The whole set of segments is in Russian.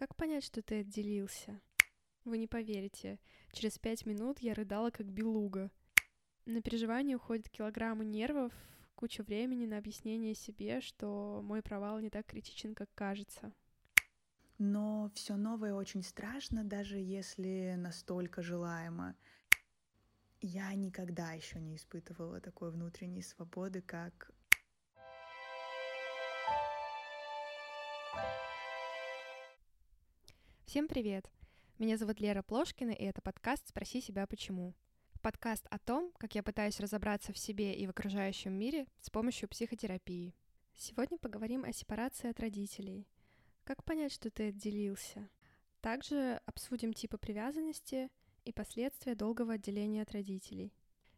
Как понять, что ты отделился? Вы не поверите. Через пять минут я рыдала, как белуга. На переживание уходят килограммы нервов, куча времени на объяснение себе, что мой провал не так критичен, как кажется. Но все новое очень страшно, даже если настолько желаемо. Я никогда еще не испытывала такой внутренней свободы, как Всем привет! Меня зовут Лера Плошкина, и это подкаст «Спроси себя почему». Подкаст о том, как я пытаюсь разобраться в себе и в окружающем мире с помощью психотерапии. Сегодня поговорим о сепарации от родителей. Как понять, что ты отделился? Также обсудим типы привязанности и последствия долгого отделения от родителей.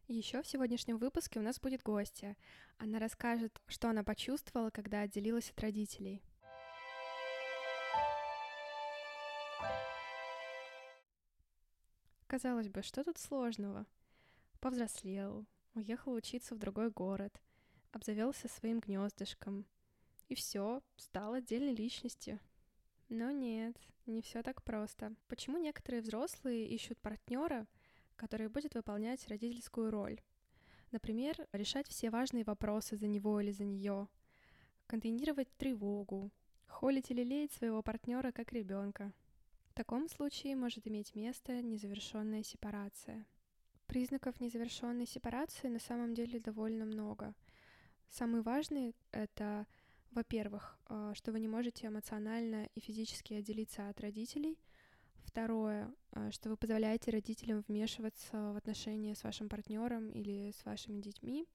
Еще в сегодняшнем выпуске у нас будет гостья. Она расскажет, что она почувствовала, когда отделилась от родителей — Казалось бы, что тут сложного? Повзрослел, уехал учиться в другой город, обзавелся своим гнездышком. И все, стал отдельной личностью. Но нет, не все так просто. Почему некоторые взрослые ищут партнера, который будет выполнять родительскую роль? Например, решать все важные вопросы за него или за нее, контейнировать тревогу, холить или леять своего партнера как ребенка. В таком случае может иметь место незавершенная сепарация. Признаков незавершенной сепарации на самом деле довольно много. Самый важный — это, во-первых, э, что вы не можете эмоционально и физически отделиться от родителей. Второе, э, что вы позволяете родителям вмешиваться в отношения с вашим партнером или с вашими детьми.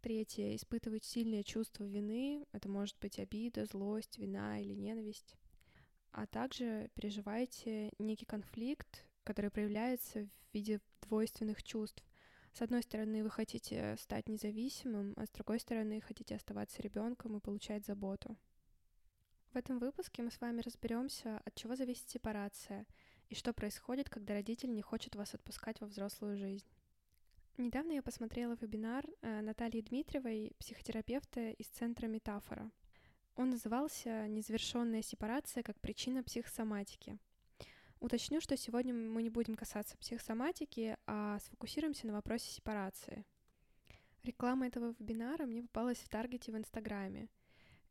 Третье, испытывать сильное чувство вины. Это может быть обида, злость, вина или ненависть а также переживаете некий конфликт, который проявляется в виде двойственных чувств. С одной стороны, вы хотите стать независимым, а с другой стороны, хотите оставаться ребенком и получать заботу. В этом выпуске мы с вами разберемся, от чего зависит сепарация и что происходит, когда родитель не хочет вас отпускать во взрослую жизнь. Недавно я посмотрела вебинар э, Натальи Дмитриевой, психотерапевта из Центра Метафора — он назывался «Незавершенная сепарация как причина психосоматики». Уточню, что сегодня мы не будем касаться психосоматики, а сфокусируемся на вопросе сепарации. Реклама этого вебинара мне попалась в Таргете в Инстаграме.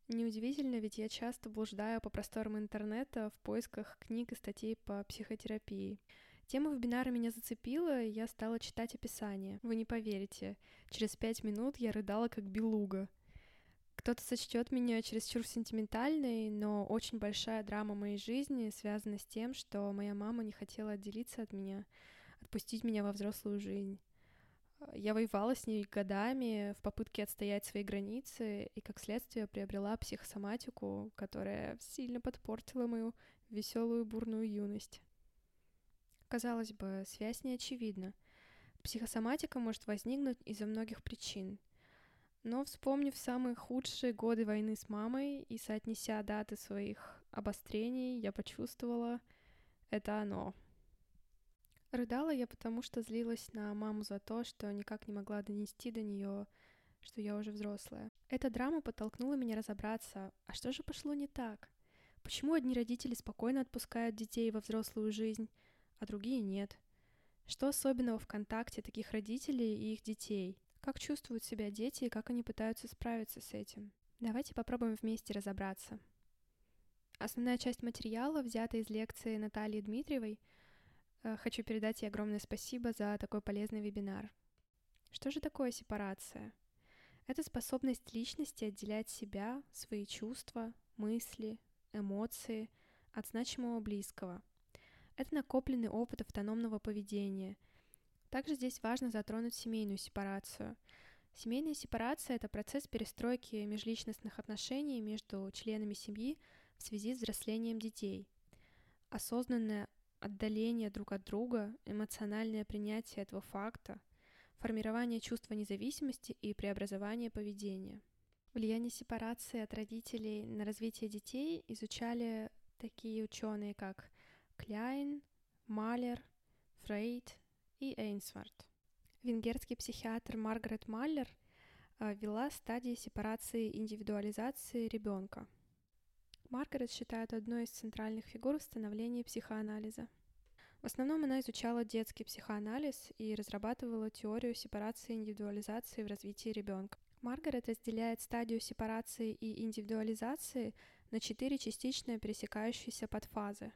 Неудивительно, ведь я часто блуждаю по просторам интернета в поисках книг и статей по психотерапии. Тема вебинара меня зацепила, и я стала читать описание. Вы не поверите, через пять минут я рыдала как белуга — кто-то сочтет меня чересчур сентиментальной, но очень большая драма моей жизни связана с тем, что моя мама не хотела отделиться от меня, отпустить меня во взрослую жизнь. Я воевала с ней годами в попытке отстоять свои границы и, как следствие, приобрела психосоматику, которая сильно подпортила мою веселую бурную юность. Казалось бы, связь не очевидна. Психосоматика может возникнуть из-за многих причин — но вспомнив самые худшие годы войны с мамой и соотнеся даты своих обострений, я почувствовала, это оно. Рыдала я потому, что злилась на маму за то, что никак не могла донести до нее, что я уже взрослая. Эта драма подтолкнула меня разобраться, а что же пошло не так? Почему одни родители спокойно отпускают детей во взрослую жизнь, а другие нет? Что особенного в контакте таких родителей и их детей? Как чувствуют себя дети и как они пытаются справиться с этим? Давайте попробуем вместе разобраться. Основная часть материала взята из лекции Натальи Дмитриевой. Э, хочу передать ей огромное спасибо за такой полезный вебинар. Что же такое сепарация? Это способность личности отделять себя, свои чувства, мысли, эмоции от значимого близкого. Это накопленный опыт автономного поведения — также здесь важно затронуть семейную сепарацию. Семейная сепарация — это процесс перестройки межличностных отношений между членами семьи в связи с взрослением детей. Осознанное отдаление друг от друга, эмоциональное принятие этого факта, формирование чувства независимости и преобразование поведения. Влияние сепарации от родителей на развитие детей изучали такие ученые, как Кляйн, Малер, Фрейд, и Эйнсворт. Венгерский психиатр Маргарет Маллер а, вела стадии сепарации индивидуализации ребенка. Маргарет считают одной из центральных фигур в становлении психоанализа. В основном она изучала детский психоанализ и разрабатывала теорию сепарации индивидуализации в развитии ребенка. Маргарет разделяет стадию сепарации и индивидуализации на четыре частично пересекающиеся подфазы.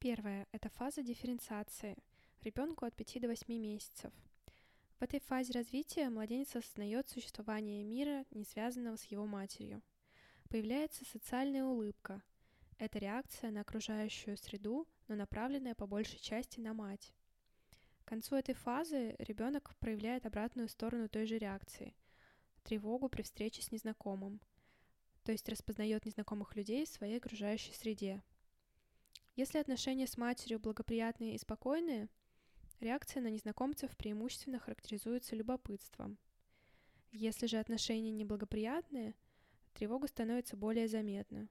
Первая – это фаза дифференциации, ребенку от 5 до 8 месяцев. В этой фазе развития младенец осознает существование мира, не связанного с его матерью. Появляется социальная улыбка. Это реакция на окружающую среду, но направленная по большей части на мать. К концу этой фазы ребенок проявляет обратную сторону той же реакции – тревогу при встрече с незнакомым, то есть распознает незнакомых людей в своей окружающей среде. Если отношения с матерью благоприятные и спокойные, реакция на незнакомцев преимущественно характеризуется любопытством. Если же отношения неблагоприятные – тревога становится более заметна.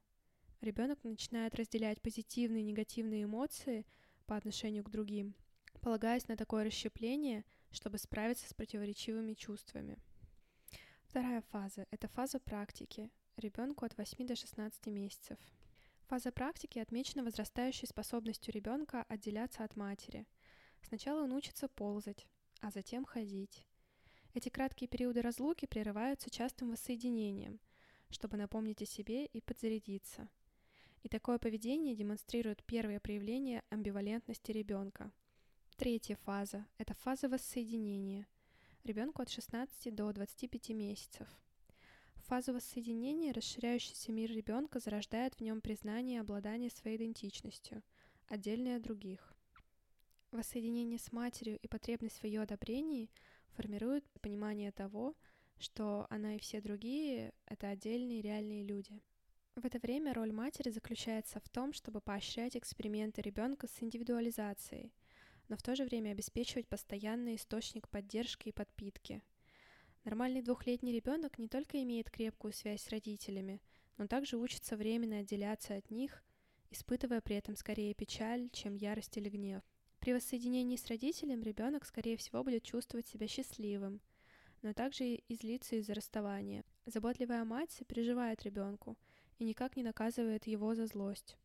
Ребенок начинает разделять позитивные и негативные эмоции по отношению к другим, полагаясь на такое расщепление, чтобы справиться с противоречивыми чувствами. Вторая фаза – это фаза практики, ребенку от 8 до 16 месяцев. Фаза практики отмечена возрастающей способностью ребенка отделяться от матери. Сначала он учится ползать, а затем ходить. Эти краткие периоды разлуки прерываются частым воссоединением, чтобы напомнить о себе и подзарядиться. И такое поведение демонстрирует первое проявление амбивалентности ребенка. Третья фаза – это фаза воссоединения. Ребенку от 16 до 25 месяцев. В фазу воссоединения расширяющийся мир ребенка зарождает в нем признание обладания своей идентичностью, отдельной от других. Воссоединение с матерью и потребность в ее одобрении формируют понимание того, что она и все другие — это отдельные реальные люди. В это время роль матери заключается в том, чтобы поощрять эксперименты ребенка с индивидуализацией, но в то же время обеспечивать постоянный источник поддержки и подпитки. Нормальный двухлетний ребенок не только имеет крепкую связь с родителями, но также учится временно отделяться от них, испытывая при этом скорее печаль, чем ярость или гнев. При воссоединении с родителем ребенок, скорее всего, будет чувствовать себя счастливым, но также и злится из-за расставания. Заботливая мать переживает ребенку и никак не наказывает его за злость.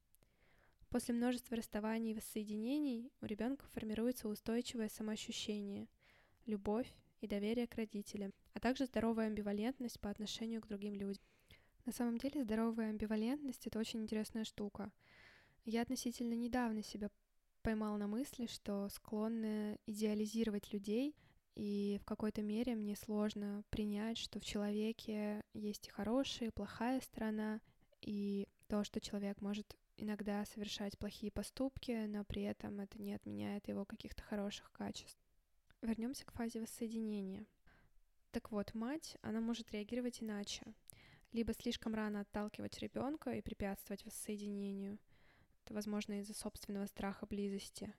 После множества расставаний и воссоединений у ребенка формируется устойчивое самоощущение, любовь и доверие к родителям, а также здоровая амбивалентность по отношению к другим людям. На самом деле здоровая амбивалентность — это очень интересная штука. Я относительно недавно себя поймал на мысли, что склонна идеализировать людей и в какой-то мере мне сложно принять, что в человеке есть и хорошая, и плохая сторона, и то, что человек может иногда совершать плохие поступки, но при этом это не отменяет его каких-то хороших качеств. Вернемся к фазе воссоединения. Так вот, мать, она может реагировать иначе. Либо слишком рано отталкивать ребенка и препятствовать воссоединению. Это, возможно, из-за собственного страха близости.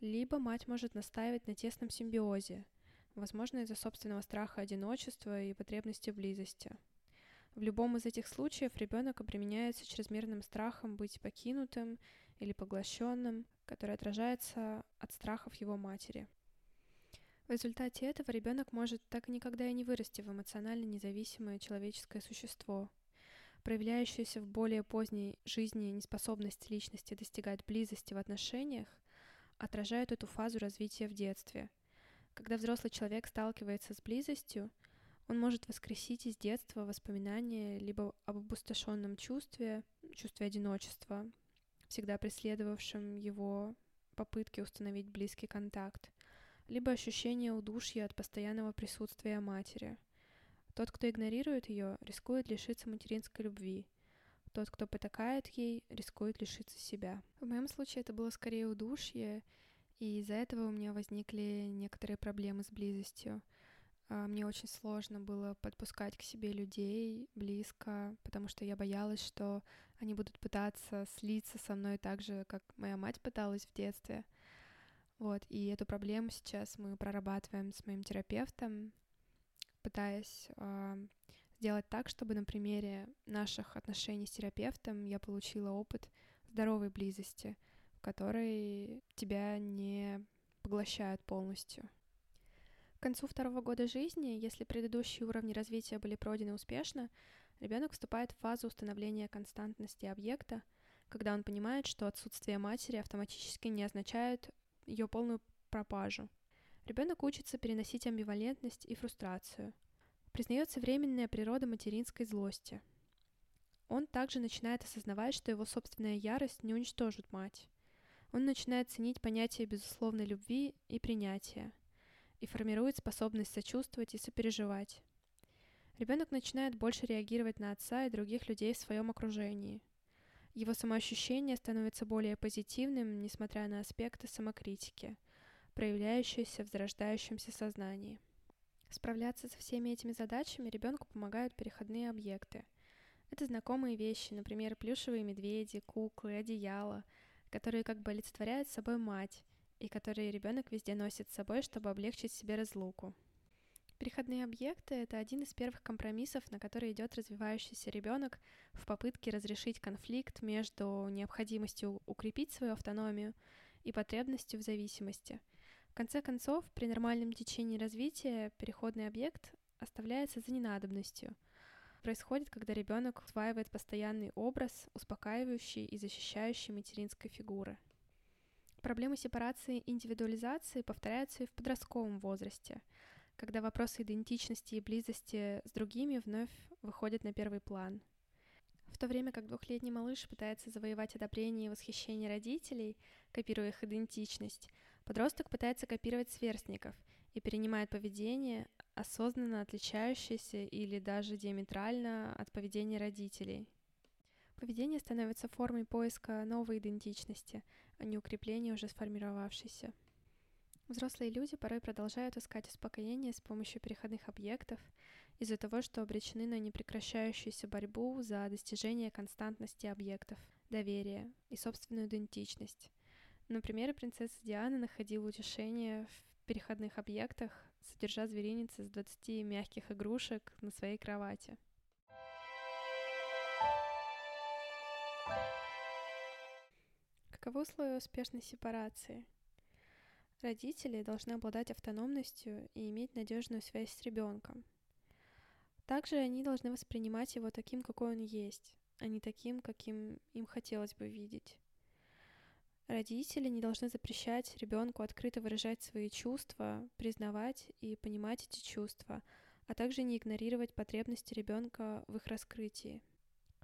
Либо мать может настаивать на тесном симбиозе — возможно, из-за собственного страха одиночества и потребности близости. В любом из этих случаев ребенок обременяется чрезмерным страхом быть покинутым или поглощенным, который отражается от страхов его матери. В результате этого ребенок может так и никогда и не вырасти в эмоционально независимое человеческое существо. Проявляющаяся в более поздней жизни неспособность личности достигать близости в отношениях отражает эту фазу развития в детстве – когда взрослый человек сталкивается с близостью, он может воскресить из детства воспоминания либо об опустошенном чувстве, чувстве одиночества, всегда преследовавшем его попытки установить близкий контакт, либо ощущение удушья от постоянного присутствия матери. Тот, кто игнорирует ее, рискует лишиться материнской любви. Тот, кто потакает ей, рискует лишиться себя. В моем случае это было скорее удушье, и из-за этого у меня возникли некоторые проблемы с близостью. А, мне очень сложно было подпускать к себе людей близко, потому что я боялась, что они будут пытаться слиться со мной так же, как моя мать пыталась в детстве. Вот, и эту проблему сейчас мы прорабатываем с моим терапевтом, пытаясь э, сделать так, чтобы на примере наших отношений с терапевтом я получила опыт здоровой близости — в которой тебя не поглощают полностью. К концу второго года жизни, если предыдущие уровни развития были пройдены успешно, Ребенок вступает в фазу установления константности объекта, когда он понимает, что отсутствие матери автоматически не означает ее полную пропажу. Ребенок учится переносить амбивалентность и фрустрацию. Признается временная природа материнской злости. Он также начинает осознавать, что его собственная ярость не уничтожит мать. Он начинает ценить понятие безусловной любви и принятия и формирует способность сочувствовать и сопереживать. Ребенок начинает больше реагировать на отца и других людей в своем окружении. Его самоощущение становится более позитивным, несмотря на аспекты самокритики, проявляющиеся в зарождающемся сознании. Справляться со всеми этими задачами ребенку помогают переходные объекты. Это знакомые вещи, например, плюшевые медведи, куклы, одеяло, которые как бы олицетворяют собой мать, и которые ребенок везде носит с собой, чтобы облегчить себе разлуку. Переходные объекты — это один из первых компромиссов, на который идет развивающийся ребенок в попытке разрешить конфликт между необходимостью укрепить свою автономию и потребностью в зависимости. Конце концов, при нормальном течении развития переходный объект оставляется за ненадобностью. Происходит, когда ребенок усваивает постоянный образ, успокаивающий и защищающий материнской фигуры. Проблемы сепарации и индивидуализации повторяются и в подростковом возрасте — когда вопросы идентичности и близости с другими вновь выходят на первый план. В то время как двухлетний малыш пытается завоевать одобрение и восхищение родителей, копируя их идентичность, подросток пытается копировать сверстников и перенимает поведение, осознанно отличающееся или даже диаметрально от поведения родителей. Поведение становится формой поиска новой идентичности, а не укрепления уже сформировавшейся. Взрослые люди порой продолжают искать успокоение с помощью переходных объектов из-за того, что обречены на непрекращающуюся борьбу за достижение константности объектов, доверия и собственную идентичность. Например, принцесса Диана находила утешение в переходных объектах, содержа зверинец из 20 мягких игрушек на своей кровати. Каковы условия успешной сепарации – Родители должны обладать автономностью и иметь надежную связь с ребенком. Также они должны воспринимать его таким, какой он есть, а не таким, каким им хотелось бы видеть. Родители не должны запрещать ребенку открыто выражать свои чувства, признавать и понимать эти чувства, а также не игнорировать потребности ребенка в их раскрытии.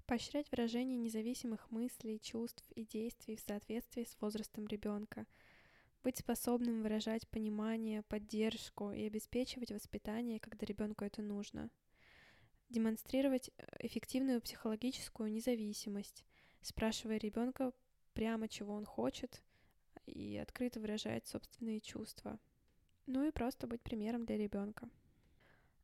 Поощрять выражение независимых мыслей, чувств и действий в соответствии с возрастом ребенка – быть способным выражать понимание, поддержку и обеспечивать воспитание, когда ребенку это нужно. Демонстрировать э, эффективную психологическую независимость, спрашивая ребенка прямо, чего он хочет, и открыто выражать собственные чувства. Ну и просто быть примером для ребенка.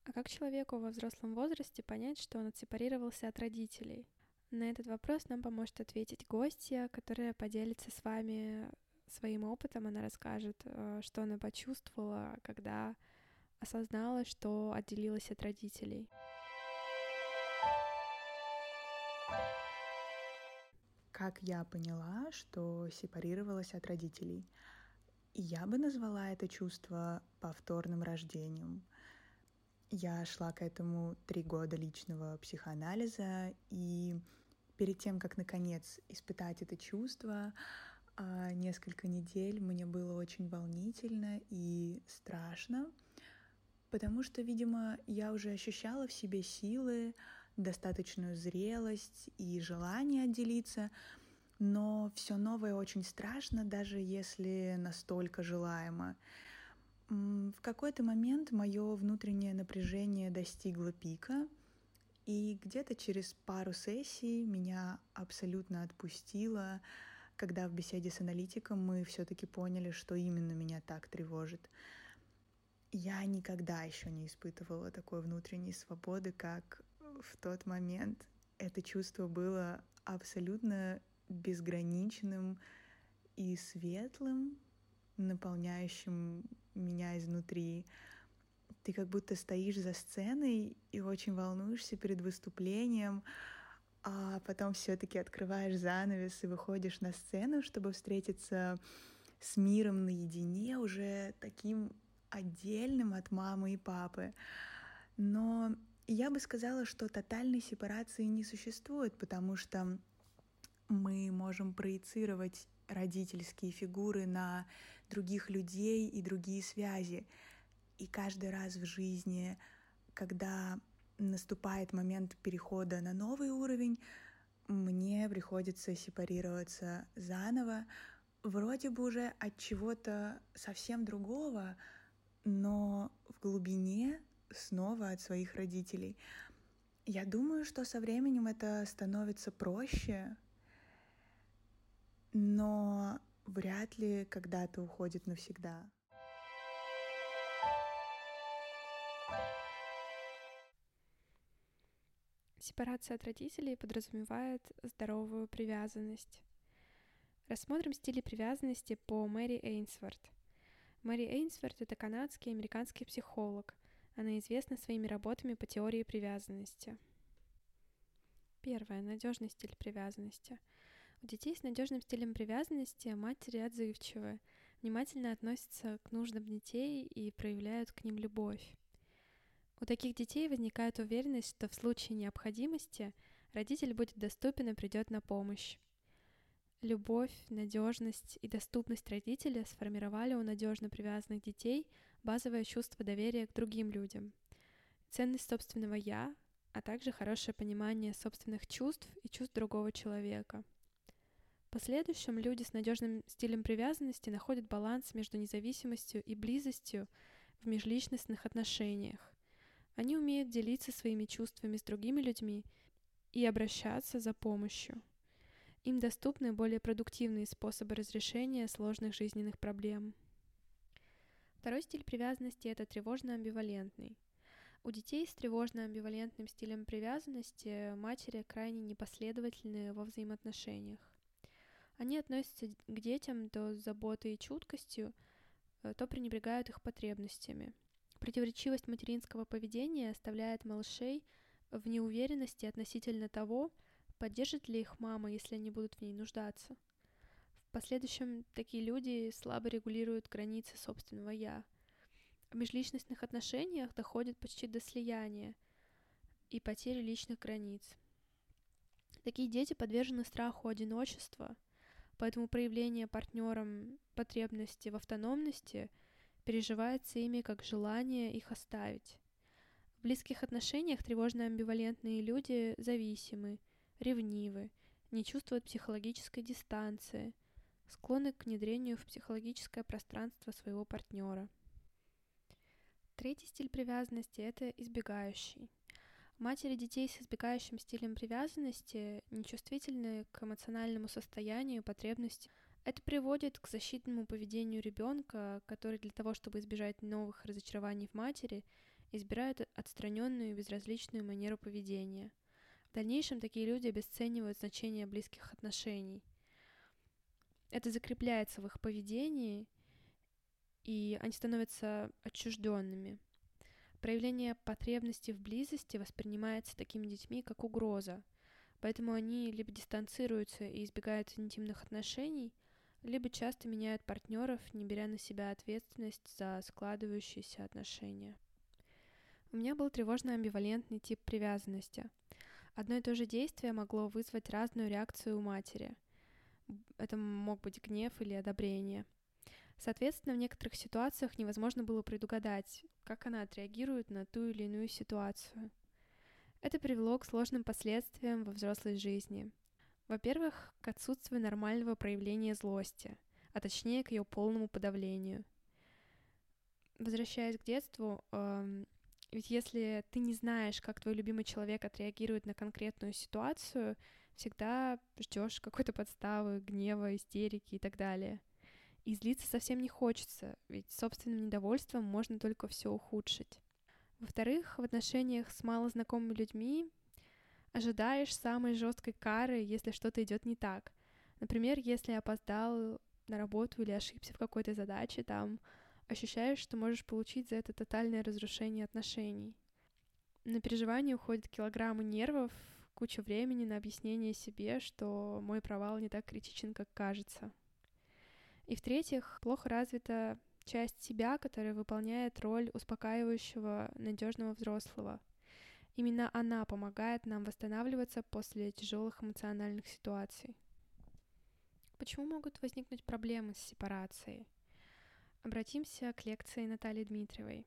А как человеку во взрослом возрасте понять, что он отсепарировался от родителей? На этот вопрос нам поможет ответить гостья, которая поделится с вами своим опытом она расскажет, э, что она почувствовала, когда осознала, что отделилась от родителей. Как я поняла, что сепарировалась от родителей? Я бы назвала это чувство повторным рождением. Я шла к этому три года личного психоанализа, и перед тем, как наконец испытать это чувство, а несколько недель мне было очень волнительно и страшно, потому что, видимо, я уже ощущала в себе силы, достаточную зрелость и желание отделиться, но все новое очень страшно, даже если настолько желаемо. В какой-то момент мое внутреннее напряжение достигло пика, и где-то через пару сессий меня абсолютно отпустило, когда в беседе с аналитиком мы все-таки поняли, что именно меня так тревожит. Я никогда еще не испытывала такой внутренней свободы, как в тот момент. Это чувство было абсолютно безграничным и светлым, наполняющим меня изнутри. Ты как будто стоишь за сценой и очень волнуешься перед выступлением, а потом все-таки открываешь занавес и выходишь на сцену, чтобы встретиться с миром наедине, уже таким отдельным от мамы и папы. Но Я бы сказала, что тотальной сепарации не существует, потому что мы можем проецировать родительские фигуры на других людей и другие связи. И каждый раз в жизни, когда наступает момент перехода на новый уровень, мне приходится сепарироваться заново, вроде бы уже от чего-то совсем другого, но в глубине снова от своих родителей. Я думаю, что со временем это становится проще, но вряд ли когда-то уходит навсегда. Сепарация от родителей подразумевает здоровую привязанность. Рассмотрим стили привязанности по Мэри Эйнсворт. Мэри Эйнсворт — это канадский и американский психолог. Она известна своими работами по теории привязанности. Первое. Надежный стиль привязанности. У детей с надежным стилем привязанности матери отзывчивы, внимательно относятся к нуждам детей и проявляют к ним любовь. У таких детей возникает уверенность, что в случае необходимости родитель будет доступен и придет на помощь. Любовь, надежность и доступность родителя сформировали у надежно привязанных детей базовое чувство доверия к другим людям, ценность собственного «я», а также хорошее понимание собственных чувств и чувств другого человека. В последующем люди с надежным стилем привязанности находят баланс между независимостью и близостью в межличностных отношениях. Они умеют делиться своими чувствами с другими людьми и обращаться за помощью. Им доступны более продуктивные способы разрешения сложных жизненных проблем. Второй стиль привязанности — это тревожно-амбивалентный. У детей с тревожно-амбивалентным стилем привязанности матери крайне непоследовательны во взаимоотношениях. Они относятся к детям то с заботой и чуткостью, э, то пренебрегают их потребностями — Противоречивость материнского поведения оставляет малышей в неуверенности относительно того, поддержит ли их мама, если они будут в ней нуждаться. В последующем такие люди слабо регулируют границы собственного «я». В межличностных отношениях доходит почти до слияния и потери личных границ. Такие дети подвержены страху одиночества, поэтому проявление партнером потребности в автономности – переживается ими как желание их оставить. В близких отношениях тревожно-амбивалентные люди зависимы, ревнивы, не чувствуют психологической дистанции, склонны к внедрению в психологическое пространство своего партнера. Третий стиль привязанности – это избегающий. Матери детей с избегающим стилем привязанности нечувствительны к эмоциональному состоянию, потребностям это приводит к защитному поведению ребенка, который для того, чтобы избежать новых разочарований в матери, избирает отстраненную и безразличную манеру поведения. В дальнейшем такие люди обесценивают значение близких отношений. Это закрепляется в их поведении, и они становятся отчужденными. Проявление потребности в близости воспринимается такими детьми как угроза, поэтому они либо дистанцируются и избегают интимных отношений – либо часто меняют партнеров, не беря на себя ответственность за складывающиеся отношения. У меня был тревожно-амбивалентный тип привязанности. Одно и то же действие могло вызвать разную реакцию у матери. Это мог быть гнев или одобрение. Соответственно, в некоторых ситуациях невозможно было предугадать, как она отреагирует на ту или иную ситуацию. Это привело к сложным последствиям во взрослой жизни. Во-первых, к отсутствию нормального проявления злости, а точнее к ее полному подавлению. Возвращаясь к детству, э, ведь если ты не знаешь, как твой любимый человек отреагирует на конкретную ситуацию, всегда ждешь какой-то подставы, гнева, истерики и так далее. И злиться совсем не хочется, ведь собственным недовольством можно только все ухудшить. Во-вторых, в отношениях с малознакомыми людьми ожидаешь самой жесткой кары, если что-то идет не так. Например, если опоздал на работу или ошибся в какой-то задаче, там ощущаешь, что можешь получить за это тотальное разрушение отношений. На переживание уходят килограммы нервов, куча времени на объяснение себе, что мой провал не так критичен, как кажется. И в-третьих, плохо развита часть себя, которая выполняет роль успокаивающего, надежного взрослого — Именно она помогает нам восстанавливаться после тяжелых эмоциональных ситуаций. Почему могут возникнуть проблемы с сепарацией? Обратимся к лекции Натальи Дмитриевой.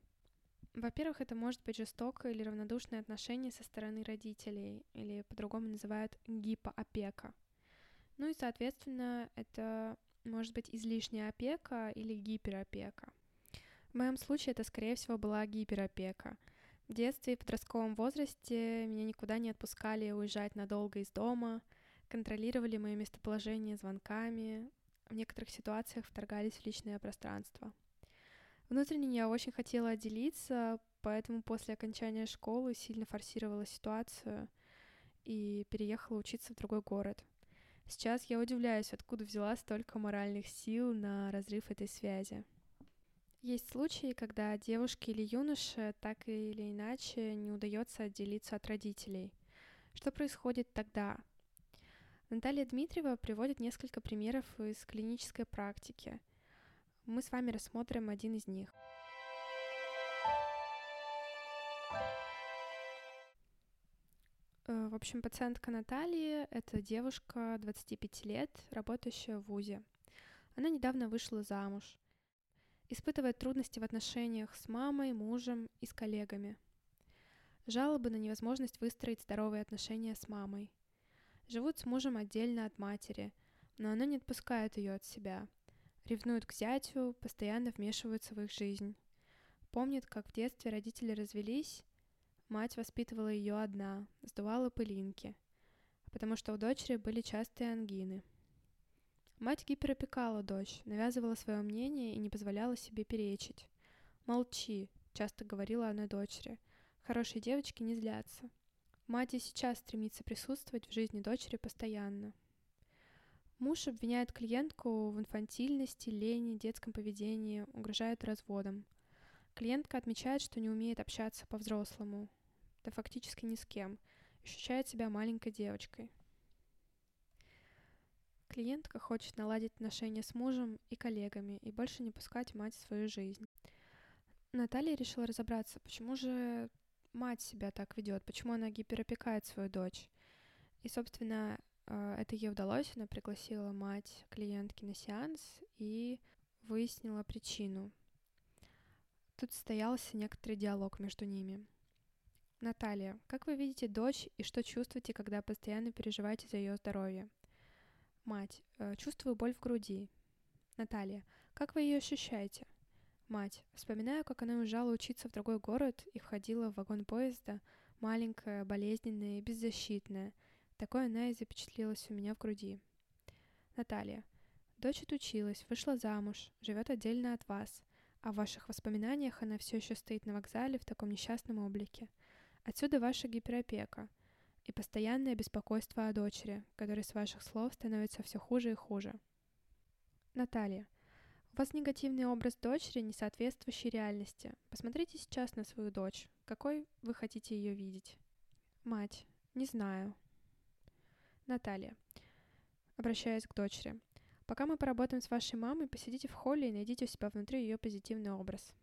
Во-первых, это может быть жестокое или равнодушное отношение со стороны родителей, или по-другому называют гипоопека. Ну и, соответственно, это может быть излишняя опека или гиперопека. В моем случае это, скорее всего, была гиперопека. В детстве и подростковом возрасте меня никуда не отпускали уезжать надолго из дома, контролировали мое местоположение звонками, в некоторых ситуациях вторгались в личное пространство. Внутренне я очень хотела отделиться, поэтому после окончания школы сильно форсировала ситуацию и переехала учиться в другой город. Сейчас я удивляюсь, откуда взяла столько моральных сил на разрыв этой связи. Есть случаи, когда девушке или юноше так или иначе не удается отделиться от родителей. Что происходит тогда? Наталья Дмитриева приводит несколько примеров из клинической практики. Мы с вами рассмотрим один из них. Э, в общем, пациентка Натальи — это девушка 25 лет, работающая в ВУЗе. Она недавно вышла замуж испытывает трудности в отношениях с мамой, мужем и с коллегами. Жалобы на невозможность выстроить здоровые отношения с мамой. Живут с мужем отдельно от матери, но она не отпускает ее от себя. Ревнует к зятю, постоянно вмешиваются в их жизнь. Помнит, как в детстве родители развелись, мать воспитывала ее одна, сдувала пылинки, потому что у дочери были частые ангины – Мать гиперопекала дочь, навязывала свое мнение и не позволяла себе перечить. «Молчи», — часто говорила она дочери. «Хорошие девочки не злятся». Мать и сейчас стремится присутствовать в жизни дочери постоянно. Муж обвиняет клиентку в инфантильности, лени, детском поведении, угрожает разводом. Клиентка отмечает, что не умеет общаться по-взрослому, да фактически ни с кем, ощущает себя маленькой девочкой. Клиентка хочет наладить отношения с мужем и коллегами и больше не пускать мать в свою жизнь. Наталья решила разобраться, почему же мать себя так ведет, почему она гиперопекает свою дочь. И, собственно, это ей удалось. Она пригласила мать клиентки на сеанс и выяснила причину. Тут состоялся некоторый диалог между ними. Наталья, как вы видите дочь и что чувствуете, когда постоянно переживаете за ее здоровье? Мать. Э, чувствую боль в груди. Наталья. Как вы ее ощущаете? Мать. Вспоминаю, как она уезжала учиться в другой город и входила в вагон поезда, маленькая, болезненная и беззащитная. Такое она и запечатлелась у меня в груди. Наталья. Дочь отучилась, вышла замуж, живет отдельно от вас, а в ваших воспоминаниях она все еще стоит на вокзале в таком несчастном облике. Отсюда ваша гиперопека — и постоянное беспокойство о дочери, которой с ваших слов становится все хуже и хуже. Наталья. У вас негативный образ дочери, не соответствующий реальности. Посмотрите сейчас на свою дочь. Какой вы хотите ее видеть? Мать. Не знаю. Наталья. Обращаясь к дочери. Пока мы поработаем с вашей мамой, посидите в холле и найдите у себя внутри ее позитивный образ.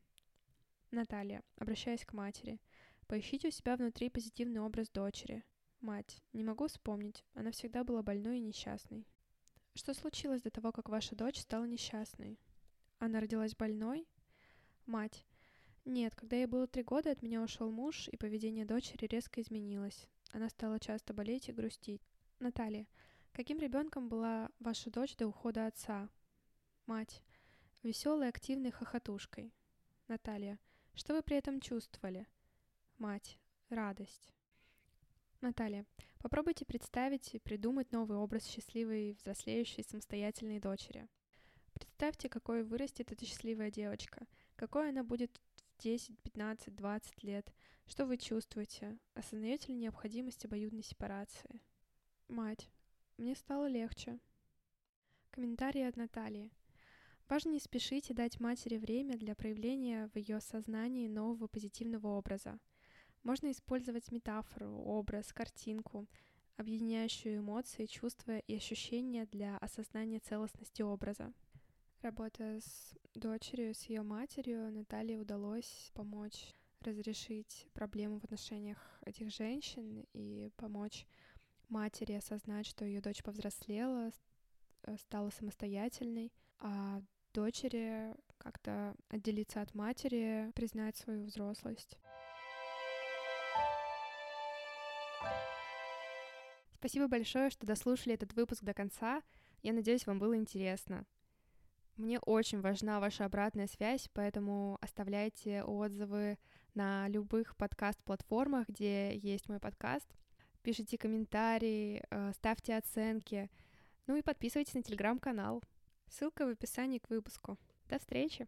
Наталья, обращаясь к матери. Поищите у себя внутри позитивный образ дочери. Мать. Не могу вспомнить. Она всегда была больной и несчастной. Что случилось до того, как ваша дочь стала несчастной? Она родилась больной? Мать. Нет, когда ей было три года, от меня ушел муж, и поведение дочери резко изменилось. Она стала часто болеть и грустить. Наталья. Каким ребенком была ваша дочь до ухода отца? Мать. Веселой, активной хохотушкой. Наталья. Что вы при этом чувствовали? Мать. Радость. Наталья, попробуйте представить и придумать новый образ счастливой, взрослеющей, самостоятельной дочери. Представьте, какой вырастет эта счастливая девочка, какой она будет в 10, 15, 20 лет, что вы чувствуете, осознаете ли необходимость обоюдной сепарации. Мать, мне стало легче. Комментарий от Натальи. Важно не спешить и дать матери время для проявления в ее сознании нового позитивного образа – можно использовать метафору, образ, картинку, объединяющую эмоции, чувства и ощущения для осознания целостности образа. Работая с дочерью, с ее матерью, Наталье удалось помочь разрешить проблему в отношениях этих женщин и помочь матери осознать, что ее дочь повзрослела, э, стала самостоятельной, а дочери как-то отделиться от матери, признать свою взрослость. Спасибо большое, что дослушали этот выпуск до конца. Я надеюсь, вам было интересно. Мне очень важна ваша обратная связь, поэтому оставляйте отзывы на любых подкаст-платформах, где есть мой подкаст. Пишите комментарии, э, ставьте оценки. Ну и подписывайтесь на телеграм-канал. Ссылка в описании к выпуску. До встречи!